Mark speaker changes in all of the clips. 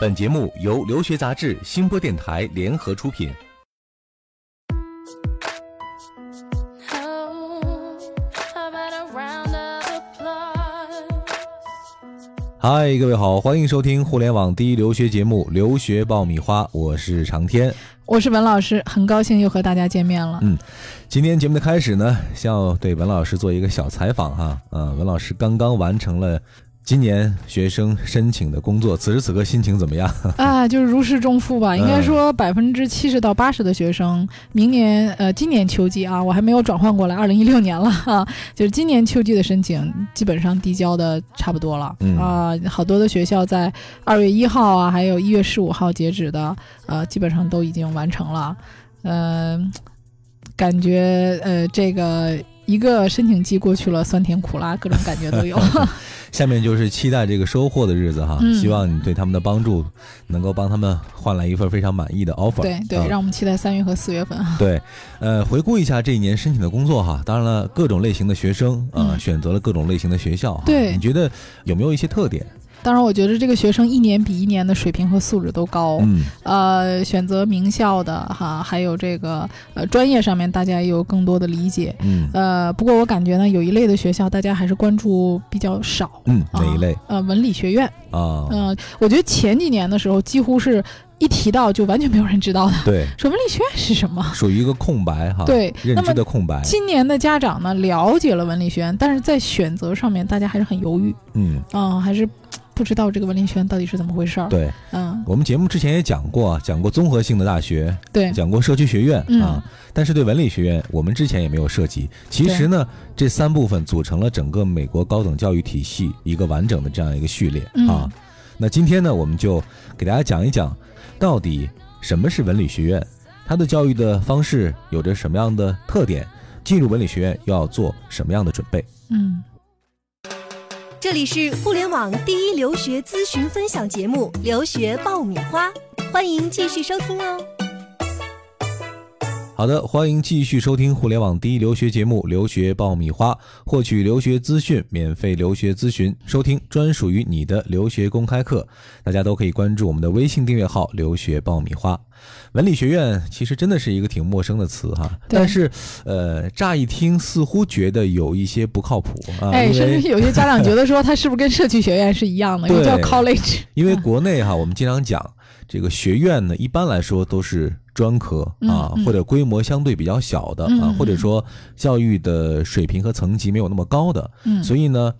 Speaker 1: 本节目由留学杂志、新播电台联合出品。嗨，各位好，欢迎收听互联网第一留学节目《留学爆米花》，我是长天，
Speaker 2: 我是文老师，很高兴又和大家见面了。
Speaker 1: 嗯，今天节目的开始呢，先要对文老师做一个小采访哈。嗯，文老师刚刚完成了。今年学生申请的工作，此时此刻心情怎么样？
Speaker 2: 啊，就是如释重负吧。应该说，百分之七十到八十的学生，明年呃，今年秋季啊，我还没有转换过来，二零一六年了 哈，就是今年秋季的申请基本上递交的差不多了啊。好多的学校在二月一号啊，还有一月十五号截止的，呃，基本上都已经完成了。嗯，感觉呃，这个一个申请季过去了，酸甜苦辣各种感觉都有。
Speaker 1: 下面就是期待这个收获的日子哈，希望你对他们的帮助能够帮他们换来一份非常满意的 offer。
Speaker 2: 对对，让我们期待三月和四月份。
Speaker 1: 对，呃，回顾一下这一年申请的工作哈，当然了，各种类型的学生啊，选择了各种类型的学校。
Speaker 2: 对，
Speaker 1: 你觉得有没有一些特点？
Speaker 2: 当然，我觉得这个学生一年比一年的水平和素质都高。
Speaker 1: 嗯，
Speaker 2: 呃，选择名校的哈，还有这个呃专业上面，大家也有更多的理解。
Speaker 1: 嗯，
Speaker 2: 呃，不过我感觉呢，有一类的学校大家还是关注比较少。
Speaker 1: 嗯，哪一类？
Speaker 2: 呃，文理学院。
Speaker 1: 啊，
Speaker 2: 嗯，我觉得前几年的时候，几乎是一提到就完全没有人知道的。
Speaker 1: 对，
Speaker 2: 说文理学院是什么？
Speaker 1: 属于一个空白哈。
Speaker 2: 对，
Speaker 1: 认知的空白。
Speaker 2: 今年的家长呢，了解了文理学院，但是在选择上面，大家还是很犹豫。
Speaker 1: 嗯，
Speaker 2: 啊，还是。不知道这个文理学院到底是怎么回事儿？
Speaker 1: 对，
Speaker 2: 嗯，
Speaker 1: 我们节目之前也讲过，讲过综合性的大学，
Speaker 2: 对，
Speaker 1: 讲过社区学院啊，但是对文理学院，我们之前也没有涉及。其实呢，这三部分组成了整个美国高等教育体系一个完整的这样一个序列啊。那今天呢，我们就给大家讲一讲，到底什么是文理学院，它的教育的方式有着什么样的特点，进入文理学院又要做什么样的准备？
Speaker 2: 嗯。
Speaker 3: 这里是互联网第一留学咨询分享节目《留学爆米花》，欢迎继续收听哦。
Speaker 1: 好的，欢迎继续收听互联网第一留学节目《留学爆米花》，获取留学资讯，免费留学咨询，收听专属于你的留学公开课。大家都可以关注我们的微信订阅号“留学爆米花”。文理学院其实真的是一个挺陌生的词哈，但是，呃，乍一听似乎觉得有一些不靠谱啊。
Speaker 2: 哎，甚至有些家长觉得说，它是不是跟社区学院是一样的？又叫 college。
Speaker 1: 因为国内哈，我们经常讲这个学院呢，一般来说都是专科啊，或者规模相对比较小的啊，或者说教育的水平和层级没有那么高的。
Speaker 2: 嗯，
Speaker 1: 所以呢，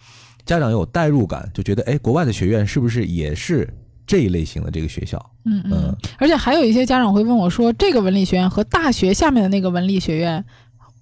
Speaker 1: 家长有代入感，就觉得哎，国外的学院是不是也是？这一类型的这个学校，
Speaker 2: 嗯嗯，而且还有一些家长会问我说，这个文理学院和大学下面的那个文理学院，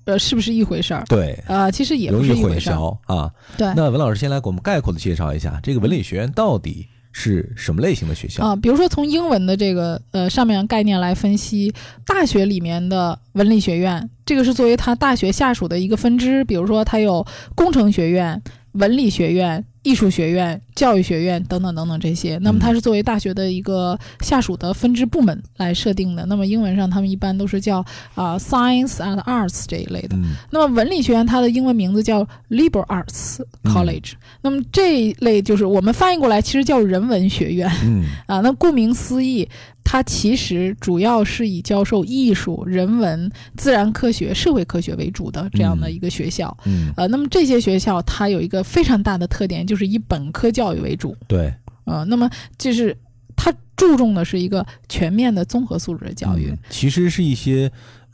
Speaker 2: 呃，是不是一回事儿？
Speaker 1: 对，
Speaker 2: 呃，其实也不是
Speaker 1: 一混淆啊。
Speaker 2: 对，
Speaker 1: 那文老师先来给我们概括的介绍一下，这个文理学院到底是什么类型的学校
Speaker 2: 啊？比如说从英文的这个呃上面概念来分析，大学里面的文理学院，这个是作为它大学下属的一个分支，比如说它有工程学院、文理学院。艺术学院、教育学院等等等等这些，那么它是作为大学的一个下属的分支部门来设定的。那么英文上他们一般都是叫啊 Science and Arts 这一类的。那么文理学院它的英文名字叫 Liberal Arts College。那么这一类就是我们翻译过来其实叫人文学院。
Speaker 1: 嗯
Speaker 2: 啊，那顾名思义。它其实主要是以教授艺术、人文、自然科学、社会科学为主的这样的一个学校。
Speaker 1: 嗯，
Speaker 2: 呃，那么这些学校它有一个非常大的特点，就是以本科教育为主。
Speaker 1: 对，
Speaker 2: 呃，那么就是它注重的是一个全面的综合素质的教育。
Speaker 1: 其实是一些。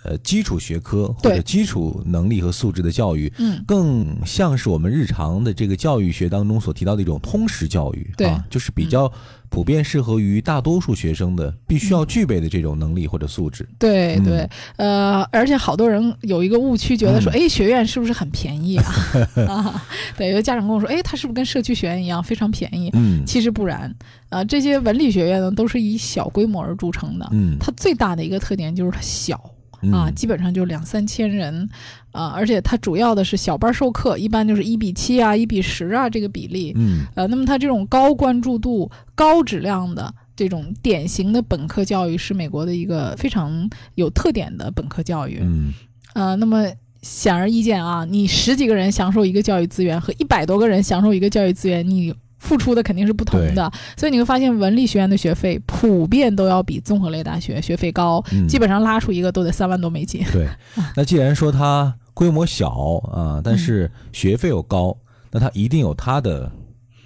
Speaker 1: 呃，基础学科或者基础能力和素质的教育，
Speaker 2: 嗯，
Speaker 1: 更像是我们日常的这个教育学当中所提到的一种通识教育，
Speaker 2: 对，
Speaker 1: 就是比较普遍适合于大多数学生的，必须要具备的这种能力或者素质。
Speaker 2: 对对，呃，而且好多人有一个误区，觉得说，哎，学院是不是很便宜啊？啊，对，有的家长跟我说，哎，它是不是跟社区学院一样非常便宜？
Speaker 1: 嗯，
Speaker 2: 其实不然，啊，这些文理学院呢，都是以小规模而著称的，
Speaker 1: 嗯，
Speaker 2: 它最大的一个特点就是它小。啊，基本上就两三千人，啊，而且它主要的是小班授课，一般就是一比七啊，一比十啊这个比例。
Speaker 1: 嗯，
Speaker 2: 呃，那么它这种高关注度、高质量的这种典型的本科教育，是美国的一个非常有特点的本科教育。
Speaker 1: 嗯，
Speaker 2: 呃，那么显而易见啊，你十几个人享受一个教育资源和一百多个人享受一个教育资源，你付出的肯定是不同的，所以你会发现文理学院的学费普遍都要比综合类大学学费高，
Speaker 1: 嗯。
Speaker 2: 基本上拉出一个都得三万多美金。
Speaker 1: 对，那既然说它规模小啊，但是学费又高，那它一定有它的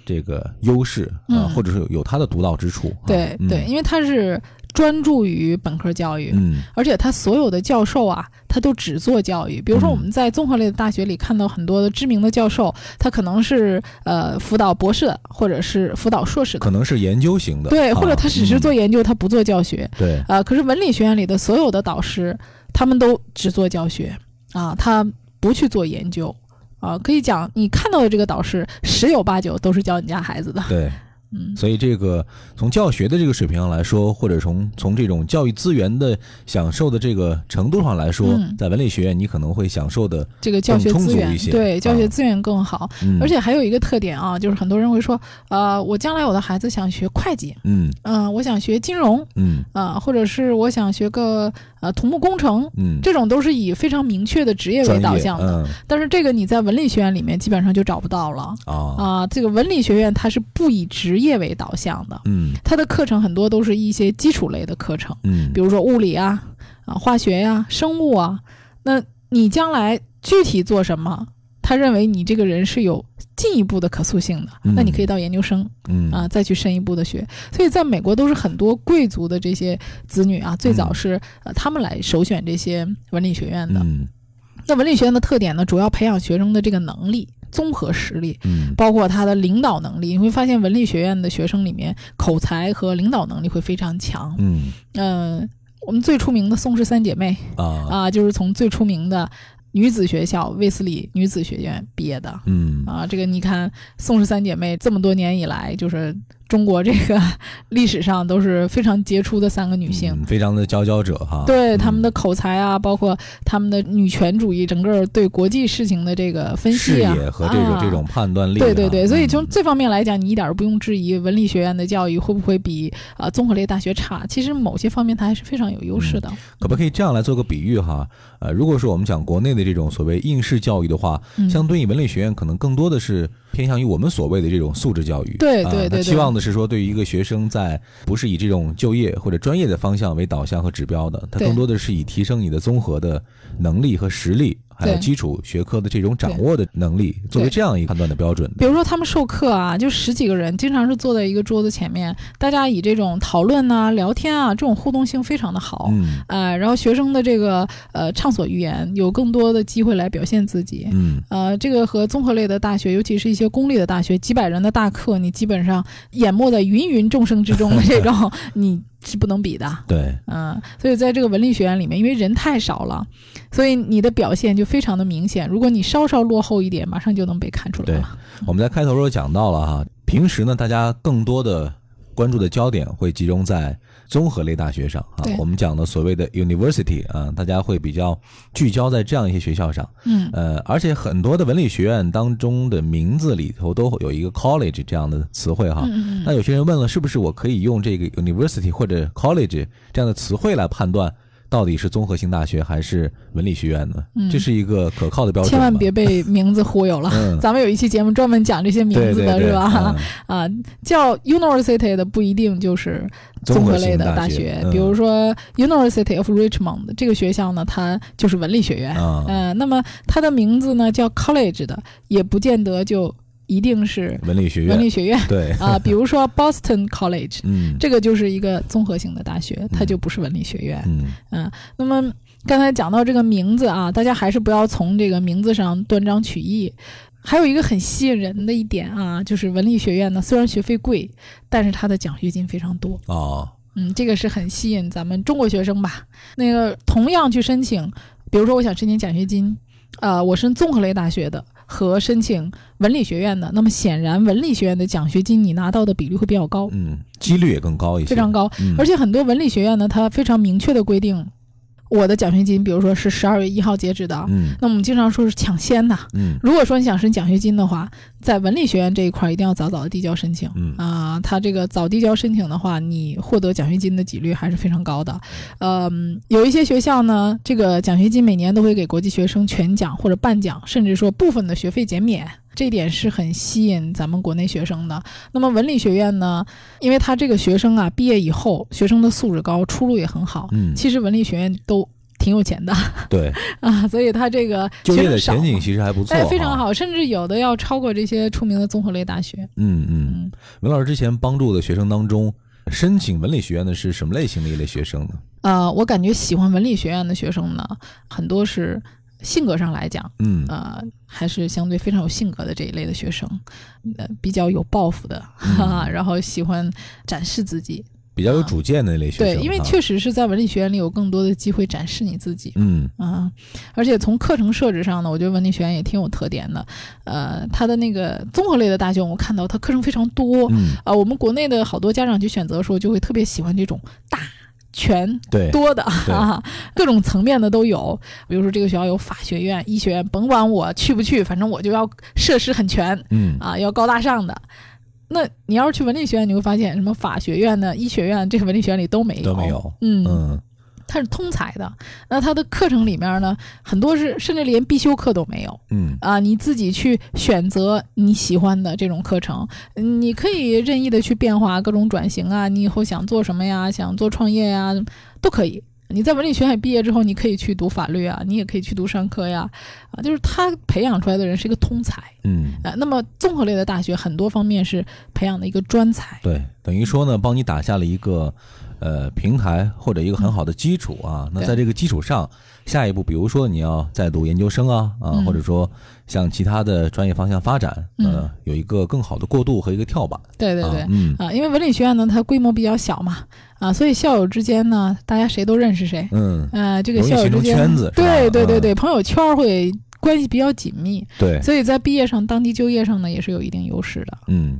Speaker 1: 这个优势啊，
Speaker 2: 嗯。
Speaker 1: 或者是有它的独到之处。
Speaker 2: 对对，因为它是专注于本科教育，
Speaker 1: 嗯
Speaker 2: 而且他所有的教授啊，他都只做教育。比如说
Speaker 1: 嗯
Speaker 2: 我们在综合类的大学里看到很多的知名的教授，他可能是呃辅导博士的，或者是辅导硕士的，
Speaker 1: 可能是研究型的，
Speaker 2: 对，
Speaker 1: 啊
Speaker 2: 或者他只是做
Speaker 1: 嗯
Speaker 2: 研究，他不做教学。
Speaker 1: 对，
Speaker 2: 呃，可是文理学院里的所有的导师，他们都只做教学啊，他不去做研究啊。可以讲，你看到的这个导师十有八九都是教你家孩子的。
Speaker 1: 对。
Speaker 2: 嗯，
Speaker 1: 所以这个从教学的这个水平上来说，或者从从这种教育资源的享受的这个程度上来说，
Speaker 2: 嗯
Speaker 1: 在文理学院你可能会享受的，
Speaker 2: 这个教学资源
Speaker 1: 一些
Speaker 2: 对教学
Speaker 1: 啊
Speaker 2: 资源更好。
Speaker 1: 嗯，
Speaker 2: 而且还有一个特点啊，就是很多人会说，呃，我将来我的孩子想学会计，
Speaker 1: 嗯。
Speaker 2: 嗯、我想学金融，
Speaker 1: 嗯。
Speaker 2: 啊、或者是我想学个呃土木工程，
Speaker 1: 嗯，
Speaker 2: 这种都是以非常明确的职业为导向的。
Speaker 1: 嗯。
Speaker 2: 但是这个你在文理学院里面基本上就找不到了
Speaker 1: 啊。
Speaker 2: 啊、这个文理学院它是不以职业为导向的，
Speaker 1: 嗯
Speaker 2: 它的课程很多都是一些基础类的课程，
Speaker 1: 嗯，
Speaker 2: 比如说物理啊、啊化学呀、生物啊。那你将来具体做什么？他认为你这个人是有进一步的可塑性的，
Speaker 1: 嗯
Speaker 2: 那你可以到研究生
Speaker 1: 嗯
Speaker 2: 啊，再去深一步的学。所以在美国都是很多贵族的这些子女啊，最早是呃他们来首选这些文理学院的。
Speaker 1: 嗯
Speaker 2: 那文理学院的特点呢，主要培养学生的这个能力、综合实力，
Speaker 1: 嗯
Speaker 2: 包括他的领导能力。你会发现文理学院的学生里面，口才和领导能力会非常强。
Speaker 1: 嗯
Speaker 2: 呃、我们最出名的宋氏三姐妹
Speaker 1: 啊
Speaker 2: 啊，就是从最出名的女子学校卫斯理女子学院毕业的。
Speaker 1: 嗯
Speaker 2: 啊，这个你看宋氏三姐妹这么多年以来，就是中国这个 历史上都是非常杰出的三个女性。
Speaker 1: 嗯非常的佼佼者哈，
Speaker 2: 对他们的
Speaker 1: 嗯
Speaker 2: 口才啊，包括他们的女权主义，整个对国际事情的这个分析啊，
Speaker 1: 野和这种
Speaker 2: 啊
Speaker 1: 这种判断力哈，
Speaker 2: 对对对，所以
Speaker 1: 嗯
Speaker 2: 从这方面来讲，你一点都不用质疑文理学院的教育会不会比啊、综合类大学差。其实某些方面它还是非常有优势的。
Speaker 1: 可不可以这样来做个比喻哈？呃，如果说我们讲国内的这种所谓应试教育的话，
Speaker 2: 嗯，
Speaker 1: 相对于文理学院，可能更多的是偏向于我们所谓的这种素质教育。啊
Speaker 2: 对对对对
Speaker 1: 他期望的是说，对于一个学生在不是以这种就业或者专业的方向为导向和指标的，他更多的是以提升你的综合的能力和实力，还有基础学科的这种掌握的能力，作为这样一个判断的标准的。
Speaker 2: 比如说他们授课啊，就十几个人，经常是坐在一个桌子前面，大家以这种讨论呐、聊天啊，这种互动性非常的好。
Speaker 1: 嗯
Speaker 2: 呃，然后学生的这个呃畅所欲言，有更多的机会来表现自己。
Speaker 1: 嗯
Speaker 2: 呃，这个和综合类的大学，尤其是一些公立的大学，几百人的大课，你基本上淹没在芸芸众生之中的这种，你是不能比的。
Speaker 1: 对，
Speaker 2: 嗯，所以在这个文理学院里面，因为人太少了，所以你的表现就非常的明显。如果你稍稍落后一点，马上就能被看出来了。
Speaker 1: 我们在开头时候讲到了哈，平时呢，大家更多的关注的焦点会集中在综合类大学上啊。我们讲的所谓的 university 啊，大家会比较聚焦在这样一些学校上。
Speaker 2: 嗯
Speaker 1: 呃，而且很多的文理学院当中的名字里头都有一个 college 这样的词汇哈。
Speaker 2: 嗯嗯
Speaker 1: 那有些人问了，是不是我可以用这个 university 或者 college 这样的词汇来判断到底是综合性大学还是文理学院呢？
Speaker 2: 嗯
Speaker 1: 这是一个可靠的标
Speaker 2: 嗯，
Speaker 1: 准。
Speaker 2: 千万别被名字忽悠了。
Speaker 1: 嗯
Speaker 2: 咱们有一期节目专门讲这些名字的，是吧？
Speaker 1: 嗯
Speaker 2: 啊，叫 university 的不一定就是综合类的
Speaker 1: 性大
Speaker 2: 学，
Speaker 1: 嗯
Speaker 2: 比如说 University of Richmond 这个学校呢，它就是文理学院。
Speaker 1: 嗯，
Speaker 2: 呃，那么它的名字呢叫 college 的，也不见得就一定是
Speaker 1: 文理学院
Speaker 2: 文理学院
Speaker 1: 对，
Speaker 2: 啊、比如说 Boston College，
Speaker 1: 嗯
Speaker 2: 这个就是一个综合性的大学，它就不是文理学院。
Speaker 1: 嗯
Speaker 2: 嗯，那么刚才讲到这个名字啊，大家还是不要从这个名字上断章取义。还有一个很吸引人的一点啊，就是文理学院呢，虽然学费贵，但是它的奖学金非常多。
Speaker 1: 哦
Speaker 2: 嗯，这个是很吸引咱们中国学生吧。那个同样去申请，比如说我想申请奖学金，呃，我申综合类大学的和申请文理学院的，那么显然文理学院的奖学金你拿到的比率会比较高，
Speaker 1: 嗯，几率也更高一些，
Speaker 2: 非常高。
Speaker 1: 嗯，
Speaker 2: 而且很多文理学院呢，它非常明确的规定，我的奖学金，比如说是十二月一号截止的，
Speaker 1: 嗯
Speaker 2: 那我们经常说是抢先的。
Speaker 1: 嗯
Speaker 2: 如果说你想申奖学金的话，在文理学院这一块儿一定要早早的递交申请。
Speaker 1: 嗯
Speaker 2: 啊，它这个早递交申请的话，你获得奖学金的几率还是非常高的。嗯，有一些学校呢，这个奖学金每年都会给国际学生全奖或者半奖，甚至说部分的学费减免。这一点是很吸引咱们国内学生的。那么文理学院呢，因为他这个学生啊，毕业以后学生的素质高，出路也很好。
Speaker 1: 嗯，
Speaker 2: 其实文理学院都挺有钱的
Speaker 1: 对，
Speaker 2: 啊，所以他这个
Speaker 1: 就业的前景其实还不错，
Speaker 2: 哎，非常
Speaker 1: 哈。
Speaker 2: 好，甚至有的要超过这些出名的综合类大学。
Speaker 1: 嗯嗯，
Speaker 2: 嗯，
Speaker 1: 文老师之前帮助的学生当中，申请文理学院的是什么类型的一类学生呢？
Speaker 2: 呃，我感觉喜欢文理学院的学生呢，很多是性格上来讲，
Speaker 1: 嗯
Speaker 2: 呃，还是相对非常有性格的这一类的学生，呃，比较有抱负的，哈哈，然后喜欢展示自己。
Speaker 1: 比较有主见的那类学生
Speaker 2: 对，因为确实是在文理学院里有更多的机会展示你自己。
Speaker 1: 嗯
Speaker 2: 啊，而且从课程设置上呢，我觉得文理学院也挺有特点的。呃，它的那个综合类的大学，我看到它课程非常多。
Speaker 1: 嗯，
Speaker 2: 啊，我们国内的好多家长去选择的时候，就会特别喜欢这种大、全、
Speaker 1: 对，
Speaker 2: 多的
Speaker 1: 对。
Speaker 2: 啊，各种层面的都有。比如说这个学校有法学院、医学院，甭管我去不去，反正我就要设施很全
Speaker 1: 嗯。
Speaker 2: 啊，要高大上的。那你要是去文理学院，你会发现什么法学院呢、医学院，这个文理学院里都没有，
Speaker 1: 都没有。
Speaker 2: 嗯，
Speaker 1: 嗯
Speaker 2: 它是通才的。那它的课程里面呢，很多是甚至连必修课都没有。
Speaker 1: 嗯
Speaker 2: 啊，你自己去选择你喜欢的这种课程，嗯你可以任意的去变化各种转型啊，你以后想做什么呀，想做创业呀，都可以。你在文理学院毕业之后，你可以去读法律啊，你也可以去读商科呀，啊，就是他培养出来的人是一个通才，
Speaker 1: 嗯，
Speaker 2: 啊，那么综合类的大学很多方面是培养的一个专才，
Speaker 1: 对，等于说呢，帮你打下了一个呃平台或者一个很好的基础啊。那在这个基础上，下一步比如说你要再读研究生啊啊，
Speaker 2: 嗯。
Speaker 1: 或者说向其他的专业方向发展，呃
Speaker 2: 嗯，
Speaker 1: 有一个更好的过渡和一个跳板。
Speaker 2: 对对对。
Speaker 1: 啊，，嗯。
Speaker 2: 啊，因为文理学院呢，它规模比较小嘛，啊，所以校友之间呢，大家谁都认识谁，
Speaker 1: 嗯，
Speaker 2: 呃，这个校友之间，
Speaker 1: 圈子
Speaker 2: 对对对对，朋友圈会关系比较紧密，
Speaker 1: 对，
Speaker 2: 所以在毕业上、当地就业上呢，也是有一定优势的。
Speaker 1: 嗯。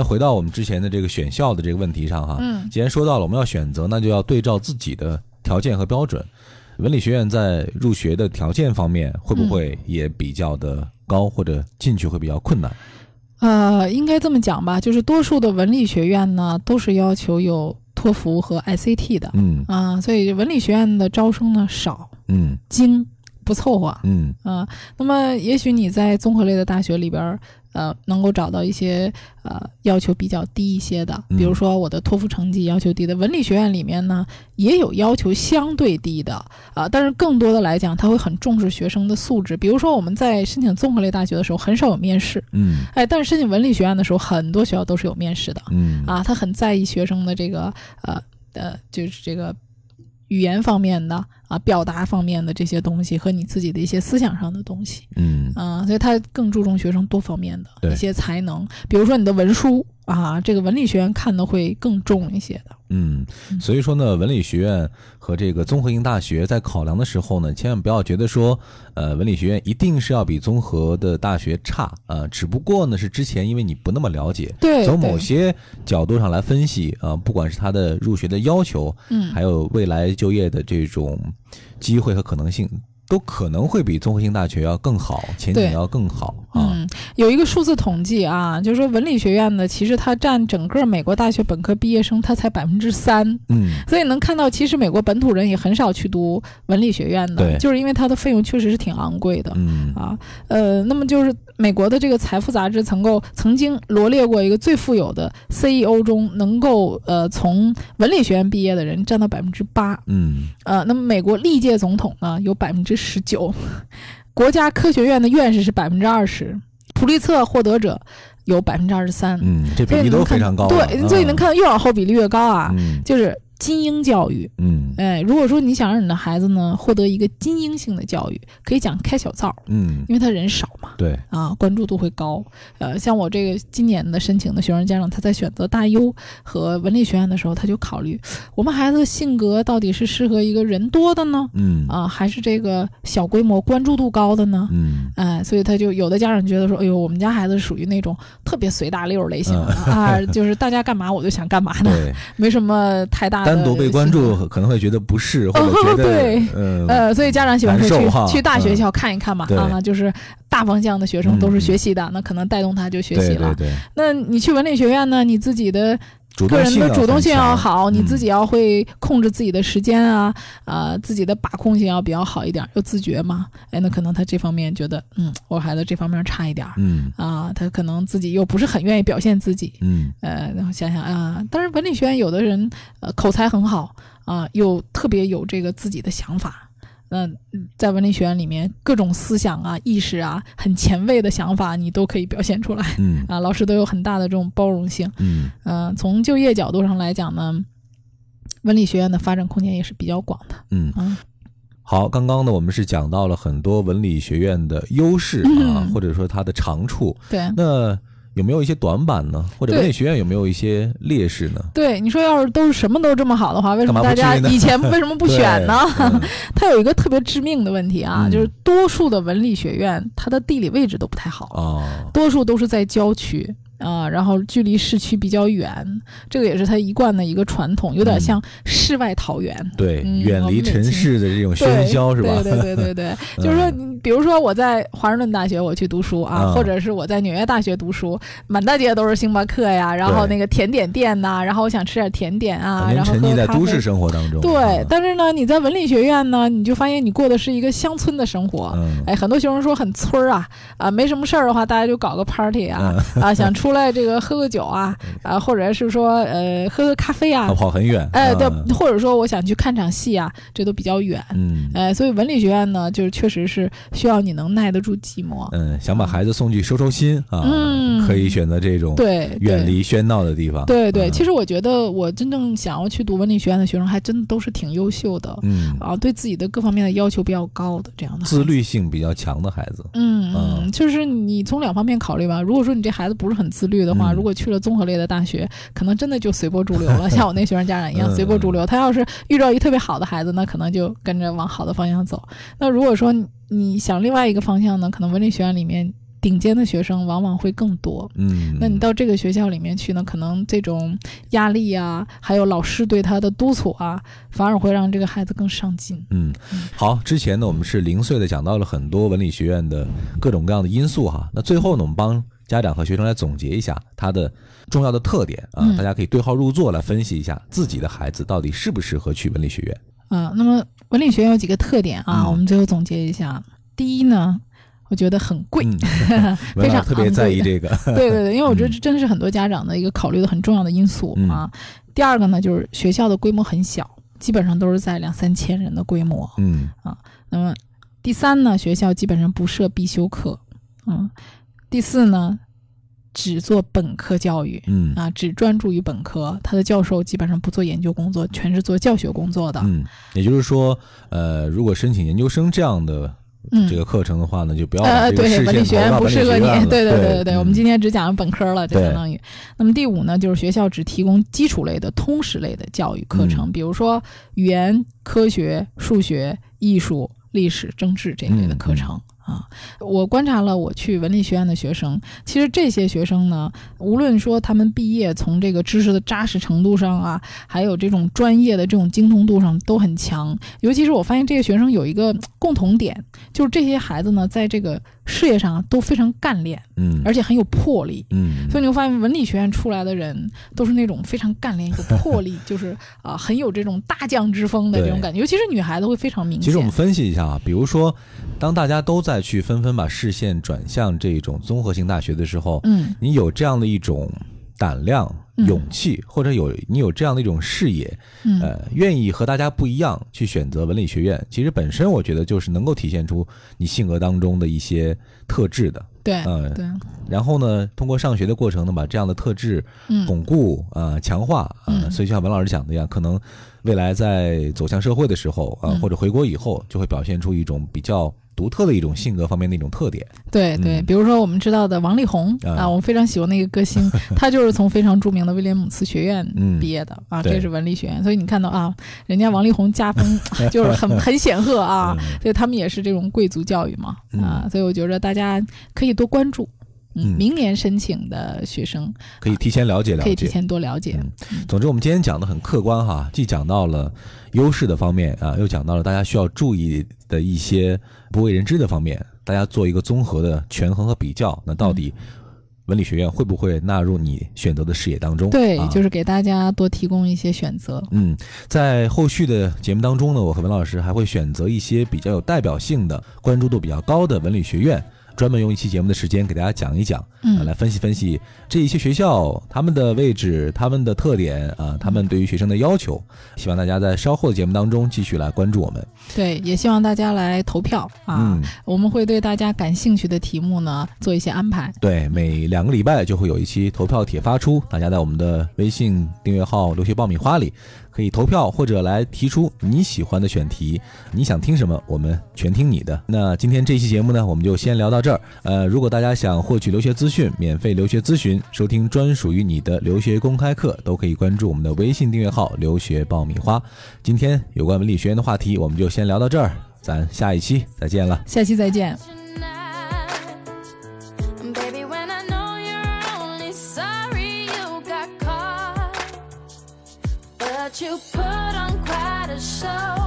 Speaker 1: 那回到我们之前的这个选校的这个问题上哈，
Speaker 2: 嗯
Speaker 1: 既然说到了我们要选择，那就要对照自己的条件和标准。文理学院在入学的条件方面会不会也比较的高，或者进去会比较困难？
Speaker 2: 呃，应该这么讲吧，就是多数的文理学院呢，都是要求有托福和 ICT 的
Speaker 1: 嗯
Speaker 2: 啊，所以文理学院的招生呢少，
Speaker 1: 嗯
Speaker 2: 精不凑合
Speaker 1: 嗯
Speaker 2: 啊。那么也许你在综合类的大学里边儿，呃，能够找到一些呃要求比较低一些的，比如
Speaker 1: 嗯
Speaker 2: 说我的托福成绩要求低的。文理学院里面呢，也有要求相对低的。啊，但是更多的来讲，他会很重视学生的素质。比如说我们在申请综合类大学的时候，很少有面试，
Speaker 1: 嗯。
Speaker 2: 哎，但是申请文理学院的时候，很多学校都是有面试的。
Speaker 1: 嗯。
Speaker 2: 啊，他很在意学生的这个呃呃，就是这个语言方面的啊，表达方面的这些东西和你自己的一些思想上的东西
Speaker 1: 嗯
Speaker 2: 啊，所以他更注重学生多方面的一些才能，比如说你的文书啊，这个文理学院看的会更重一些的。
Speaker 1: 嗯，所以说呢，文理学院和这个综合性大学在考量的时候呢，千万不要觉得说，呃，文理学院一定是要比综合的大学差啊、只不过呢是之前因为你不那么了解，
Speaker 2: 对，
Speaker 1: 从某些角度上来分析啊、不管是它的入学的要求，
Speaker 2: 嗯
Speaker 1: 还有未来就业的这种机会和可能性，都可能会比综合性大学要更好，前景要更好啊。
Speaker 2: 嗯，有一个数字统计啊，就是说文理学院呢，其实它占整个美国大学本科毕业生，它才百分之三。
Speaker 1: 嗯
Speaker 2: 所以能看到，其实美国本土人也很少去读文理学院的，
Speaker 1: 对
Speaker 2: 就是因为它的费用确实是挺昂贵的。
Speaker 1: 嗯
Speaker 2: 啊，呃，那么就是美国的这个财富杂志曾够曾经罗列过一个最富有的 CEO 中，能够呃从文理学院毕业的人占到百分之八，
Speaker 1: 嗯
Speaker 2: 呃，那么美国历届总统呢有百分之十九，国家科学院的院士是百分之二十，普利策获得者有百分之二十三，
Speaker 1: 嗯，这比例都非常高了。
Speaker 2: 对，所以能
Speaker 1: 嗯。
Speaker 2: 看到越往后比例越高啊，
Speaker 1: 嗯。
Speaker 2: 就是精英教育。
Speaker 1: 嗯。
Speaker 2: 哎，如果说你想让你的孩子呢获得一个精英性的教育，可以讲开小灶，
Speaker 1: 嗯，
Speaker 2: 因为他人少嘛，
Speaker 1: 对，
Speaker 2: 啊，关注度会高。呃，像我这个今年的申请的学生家长，他在选择大优和文理学院的时候，他就考虑我们孩子的性格到底是适合一个人多的呢，
Speaker 1: 嗯。
Speaker 2: 啊，还是这个小规模关注度高的呢？
Speaker 1: 嗯。
Speaker 2: 哎，所以他就有的家长觉得说，哎呦，我们家孩子属于那种特别随大溜儿类型的、啊，就是大家干嘛我就想干嘛呢，
Speaker 1: 对，
Speaker 2: 没什么太大的
Speaker 1: 单独被关注可能会觉得不适，或者
Speaker 2: 哦
Speaker 1: 觉得
Speaker 2: 对
Speaker 1: 嗯
Speaker 2: 呃，所以家长喜欢说去去大学
Speaker 1: 嗯。
Speaker 2: 校看一看嘛，
Speaker 1: 对。
Speaker 2: 啊，就是大方向的学生都是
Speaker 1: 嗯
Speaker 2: 学习的，那可能带动他就学习了。那你去文理学院呢，你自己的
Speaker 1: 主
Speaker 2: 个人
Speaker 1: 动性要
Speaker 2: 的主动性要好，你
Speaker 1: 嗯
Speaker 2: 自己要会控制自己的时间啊，啊、自己的把控性要比较好一点，又自觉嘛。哎，那可能他这方面觉得，嗯，我孩子这方面差一点儿
Speaker 1: 嗯
Speaker 2: 啊，他可能自己又不是很愿意表现自己。
Speaker 1: 嗯
Speaker 2: 呃，然后想想啊，但是文理学院有的人呃口才很好啊，又特别有这个自己的想法。那、嗯在文理学院里面，各种思想啊、意识啊，很前卫的想法，你都可以表现出来
Speaker 1: 嗯
Speaker 2: 啊。老师都有很大的这种包容性。
Speaker 1: 嗯
Speaker 2: 嗯、从就业角度上来讲呢，文理学院的发展空间也是比较广的。
Speaker 1: 嗯。
Speaker 2: 啊
Speaker 1: 好，刚刚呢，我们是讲到了很多文理学院的优势 啊，
Speaker 2: 嗯
Speaker 1: 或者说它的长处。
Speaker 2: 对
Speaker 1: 那有没有一些短板呢？或者文理学院有没有一些劣势呢？
Speaker 2: 对，你说要是都是什么都这么好的话，为什么大家以前为什么不选呢？
Speaker 1: 嗯
Speaker 2: 它有一个特别致命的问题啊，
Speaker 1: 嗯
Speaker 2: 就是多数的文理学院它的地理位置都不太好。
Speaker 1: 哦，
Speaker 2: 多数都是在郊区啊、然后距离市区比较远，这个也是他一贯的一个传统，有点
Speaker 1: 嗯
Speaker 2: 像世外桃源。
Speaker 1: 对，
Speaker 2: 嗯
Speaker 1: 远离城市的这种喧嚣是吧？
Speaker 2: 对对对对对，就是说，你比如说我在华盛顿大学我去读书啊，
Speaker 1: 嗯
Speaker 2: 或者是我在纽约大学读书，满大街都是星巴克呀，然后那个甜点店呐、然后我想吃点甜点啊，然后
Speaker 1: 沉溺在都市生活当中。
Speaker 2: 对
Speaker 1: 啊，
Speaker 2: 但是呢，你在文理学院呢，你就发现你过的是一个乡村的生活。
Speaker 1: 嗯
Speaker 2: 哎，很多学生说很村儿啊，啊，没什么事儿的话，大家就搞个 party 啊，
Speaker 1: 嗯
Speaker 2: 啊，想出来这个喝个酒啊，啊，或者是说呃喝个咖啡啊
Speaker 1: 要，跑很远。
Speaker 2: 哎，对
Speaker 1: 嗯，
Speaker 2: 或者说我想去看场戏啊，这都比较远。
Speaker 1: 嗯
Speaker 2: 哎，所以文理学院呢，就是确实是需要你能耐得住寂寞。
Speaker 1: 嗯，想把孩子送去收收心啊，
Speaker 2: 嗯
Speaker 1: 可以选择这种
Speaker 2: 对，
Speaker 1: 远离喧闹的地方。
Speaker 2: 对对，
Speaker 1: 嗯
Speaker 2: 其实我觉得我真正想要去读文理学院的学生，还真的都是挺优秀的。
Speaker 1: 嗯，
Speaker 2: 啊，对自己的各方面的要求比较高的这样的
Speaker 1: 自律性比较强的孩子。
Speaker 2: 嗯
Speaker 1: 嗯
Speaker 2: 嗯，就是你从两方面考虑吧。如果说你这孩子不是很自律的话，
Speaker 1: 嗯
Speaker 2: 如果去了综合类的大学，可能真的就随波逐流了，像我那学生家长一样
Speaker 1: 嗯
Speaker 2: 随波逐流。他要是遇到一特别好的孩子，那可能就跟着往好的方向走。那如果说你你想另外一个方向呢，可能文理学院里面顶尖的学生往往会更多。
Speaker 1: 嗯，
Speaker 2: 那你到这个学校里面去呢，可能这种压力啊，还有老师对他的督促啊，反而会让这个孩子更上进。
Speaker 1: 嗯，好，之前呢，我们是零碎的讲到了很多文理学院的各种各样的因素哈。那最后呢，我们帮家长和学生来总结一下它的重要的特点啊，
Speaker 2: 嗯
Speaker 1: 大家可以对号入座来分析一下自己的孩子到底适不适合去文理学院。
Speaker 2: 啊，那么文理学院有几个特点啊，
Speaker 1: 嗯
Speaker 2: 我们最后总结一下。第一呢，我觉得很贵，非常
Speaker 1: 特别在意这个。
Speaker 2: 对对对，因为我觉得
Speaker 1: 嗯
Speaker 2: 这真的是很多家长的一个考虑的很重要的因素
Speaker 1: 嗯
Speaker 2: 啊。第二个呢，就是学校的规模很小，基本上都是在两三千人的规模。
Speaker 1: 嗯啊
Speaker 2: 那么第三呢，学校基本上不设必修课，嗯。第四呢，只做本科教育。
Speaker 1: 嗯
Speaker 2: 啊，只专注于本科，他的教授基本上不做研究工作，全是做教学工作的。
Speaker 1: 嗯，也就是说，呃，如果申请研究生这样的
Speaker 2: 嗯
Speaker 1: 这个课程的话呢，就不要把
Speaker 2: 呃，
Speaker 1: 这个
Speaker 2: 对，文理学院不适合你对对
Speaker 1: 对
Speaker 2: 对对，我们
Speaker 1: 嗯
Speaker 2: 今天只讲了本科了，
Speaker 1: 就
Speaker 2: 相当于。那么第五呢，就是学校只提供基础类的、通识类的教育课程，
Speaker 1: 嗯
Speaker 2: 比如说语言、科学、数学、艺术、历史、政治这一类的课程。
Speaker 1: 嗯
Speaker 2: 啊，我观察了我去文理学院的学生，其实这些学生呢，无论说他们毕业从这个知识的扎实程度上啊，还有这种专业的这种精通度上都很强。尤其是我发现这些学生有一个共同点，就是这些孩子呢，在这个事业上都非常干练，
Speaker 1: 嗯
Speaker 2: 而且很有魄力。
Speaker 1: 嗯，
Speaker 2: 所以你会发现，文理学院出来的人都是那种非常干练、有魄力，就是啊、很有这种大将之风的这种感觉。尤其是女孩子会非常明显。
Speaker 1: 其实我们分析一下啊，比如说，当大家都在去纷纷把视线转向这种综合性大学的时候，
Speaker 2: 嗯。
Speaker 1: 你有这样的一种胆量、
Speaker 2: 嗯。
Speaker 1: 勇气，或者有你有这样的一种视野，
Speaker 2: 嗯。
Speaker 1: 呃，愿意和大家不一样去选择文理学院，其实本身我觉得就是能够体现出你性格当中的一些特质的。
Speaker 2: 对
Speaker 1: 嗯
Speaker 2: 对。
Speaker 1: 然后呢，通过上学的过程呢，把这样的特质
Speaker 2: 嗯。
Speaker 1: 巩固、呃强化，呃，
Speaker 2: 嗯。
Speaker 1: 所以就像文老师讲的一样，可能未来在走向社会的时候啊、
Speaker 2: 嗯。
Speaker 1: 或者回国以后，就会表现出一种比较独特的一种性格方面的一种特点。
Speaker 2: 对对，
Speaker 1: 嗯。
Speaker 2: 比如说我们知道的王力宏
Speaker 1: 啊。
Speaker 2: 啊，我们非常喜欢那个歌星，他就是从非常著名的威廉姆斯学院
Speaker 1: 嗯。
Speaker 2: 毕业的啊，这是文理学院，所以你看到啊，人家王力宏家风就是很很显赫啊，
Speaker 1: 嗯。
Speaker 2: 所以他们也是这种贵族教育嘛啊，
Speaker 1: 嗯
Speaker 2: 所以我觉着大家可以多关注。明年申请的学生
Speaker 1: 可以提前了解了解。
Speaker 2: 可以提前多了解。
Speaker 1: 嗯总之，我们今天讲的很客观哈，既讲到了优势的方面啊，又讲到了大家需要注意的一些不为人知的方面，大家做一个综合的权衡和比较。那到底文理学院会不会纳入你选择的视野当中？
Speaker 2: 对，
Speaker 1: 啊
Speaker 2: 就是给大家多提供一些选择。
Speaker 1: 嗯，在后续的节目当中呢，我和文老师还会选择一些比较有代表性的、关注度比较高的文理学院，专门用一期节目的时间给大家讲一讲，啊，
Speaker 2: 嗯
Speaker 1: 来分析分析这一些学校他们的位置、他们的特点啊，他们对于学生的要求。希望大家在稍后的节目当中继续来关注我们。
Speaker 2: 对，也希望大家来投票啊。
Speaker 1: 嗯，
Speaker 2: 我们会对大家感兴趣的题目呢做一些安排。
Speaker 1: 对，每两个礼拜就会有一期投票帖发出，大家在我们的微信订阅号“留学爆米花”里可以投票，或者来提出你喜欢的选题，你想听什么，我们全听你的。那今天这期节目呢，我们就先聊到这儿。呃，如果大家想获取留学资讯、免费留学咨询、收听专属于你的留学公开课，都可以关注我们的微信订阅号“留学爆米花”。今天有关文理学院的话题，我们就先聊到这儿，咱下一期再见了。
Speaker 2: 下期再见。
Speaker 4: Show,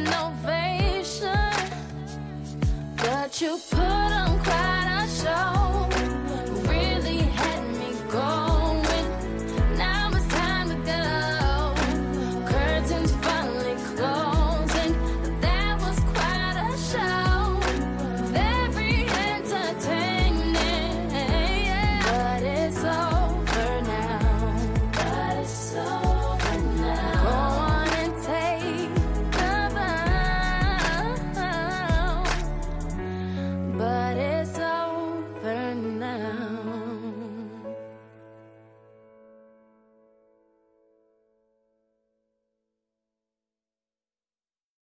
Speaker 4: an ovation, but you put on quite a show.